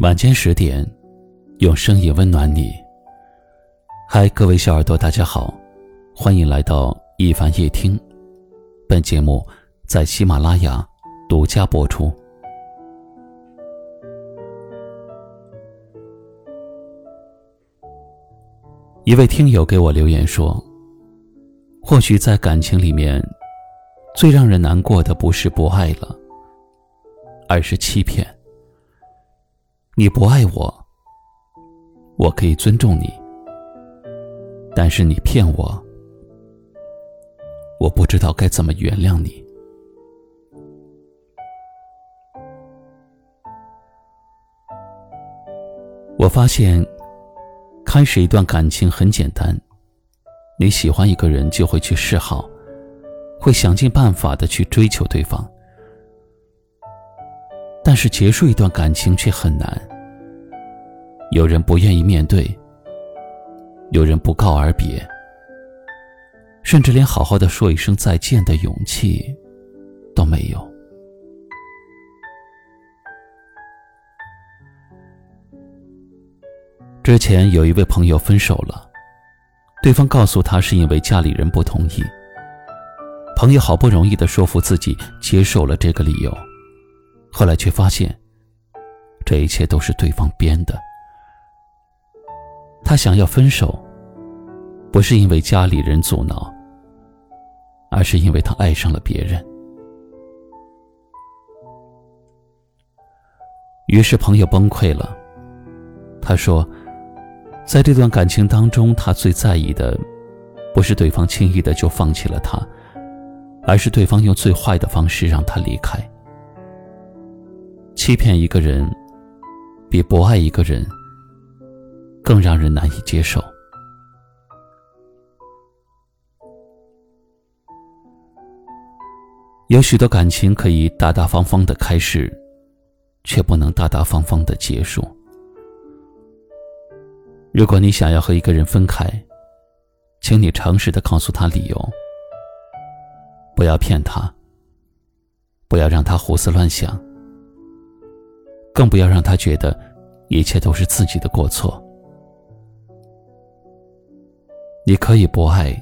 晚间十点，用声音温暖你。嗨，各位小耳朵，大家好，欢迎来到一凡夜听。本节目在喜马拉雅独家播出。一位听友给我留言说：“或许在感情里面，最让人难过的不是不爱了，而是欺骗。你不爱我，我可以尊重你；但是你骗我，我不知道该怎么原谅你。”我发现。开始一段感情很简单，你喜欢一个人就会去示好，会想尽办法的去追求对方。但是结束一段感情却很难，有人不愿意面对，有人不告而别，甚至连好好的说一声再见的勇气都没有。之前有一位朋友分手了，对方告诉他是因为家里人不同意。朋友好不容易的说服自己接受了这个理由，后来却发现，这一切都是对方编的。他想要分手，不是因为家里人阻挠，而是因为他爱上了别人。于是朋友崩溃了，他说。在这段感情当中，他最在意的，不是对方轻易的就放弃了他，而是对方用最坏的方式让他离开。欺骗一个人，比不爱一个人更让人难以接受。有许多感情可以大大方方的开始，却不能大大方方的结束。如果你想要和一个人分开，请你诚实的告诉他理由，不要骗他，不要让他胡思乱想，更不要让他觉得一切都是自己的过错。你可以不爱，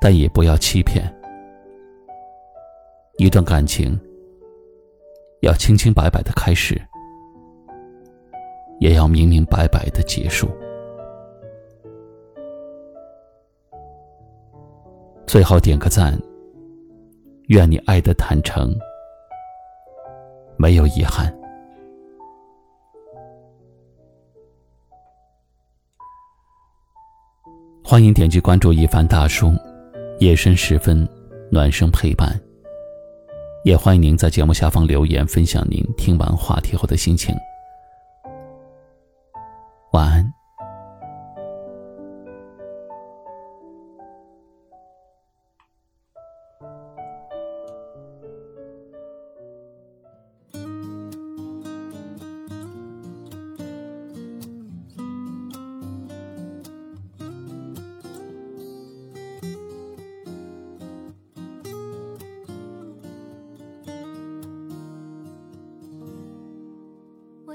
但也不要欺骗。一段感情要清清白白的开始，也要明明白白的结束。最后点个赞。愿你爱的坦诚，没有遗憾。欢迎点击关注一凡大叔，夜深时分暖声陪伴。也欢迎您在节目下方留言，分享您听完话题后的心情。晚安。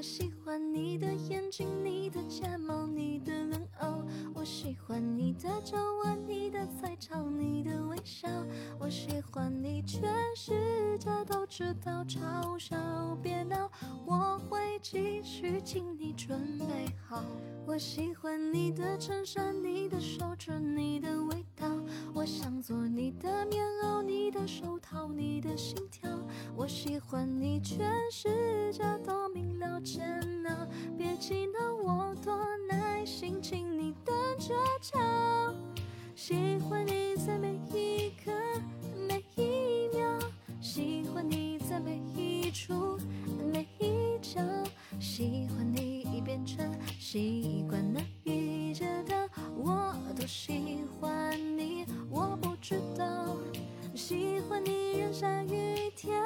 喜欢你的眼睛，你的睫毛，你的冷傲。我喜欢你的皱纹，你的彩超，你的微笑。我喜欢你，全世界都知道。嘲笑，别闹，我会继续，请你准备好。我喜欢你的衬衫，你的手指，你的味道。我想做你的棉袄，你的手套，你的心跳。我喜欢你，全世界都明了。煎熬，别气恼，我多耐心，请你等着瞧。喜欢你喜欢你让下雨天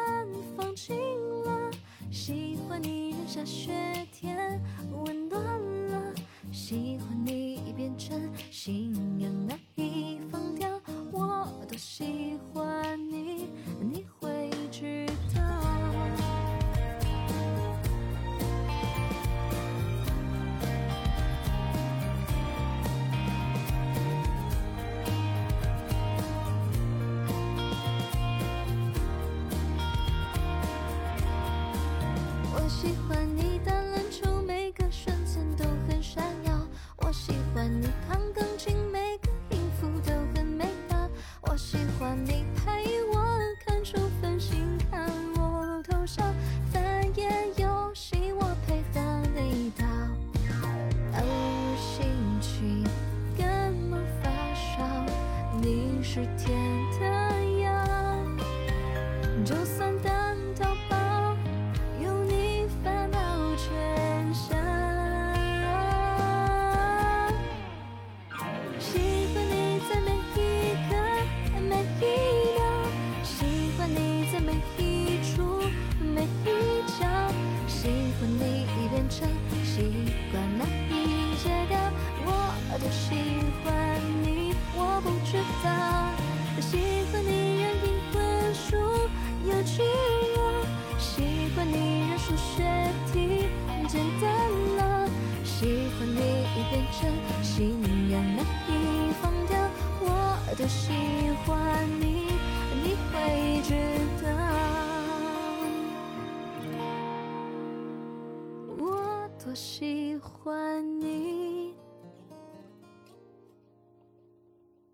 放晴了，喜欢你让。下雪天是甜的呀，就算当头炮，有你烦恼全消。喜欢你在每一刻，每一秒，喜欢你在每一处，每一。知道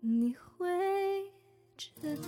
你会知道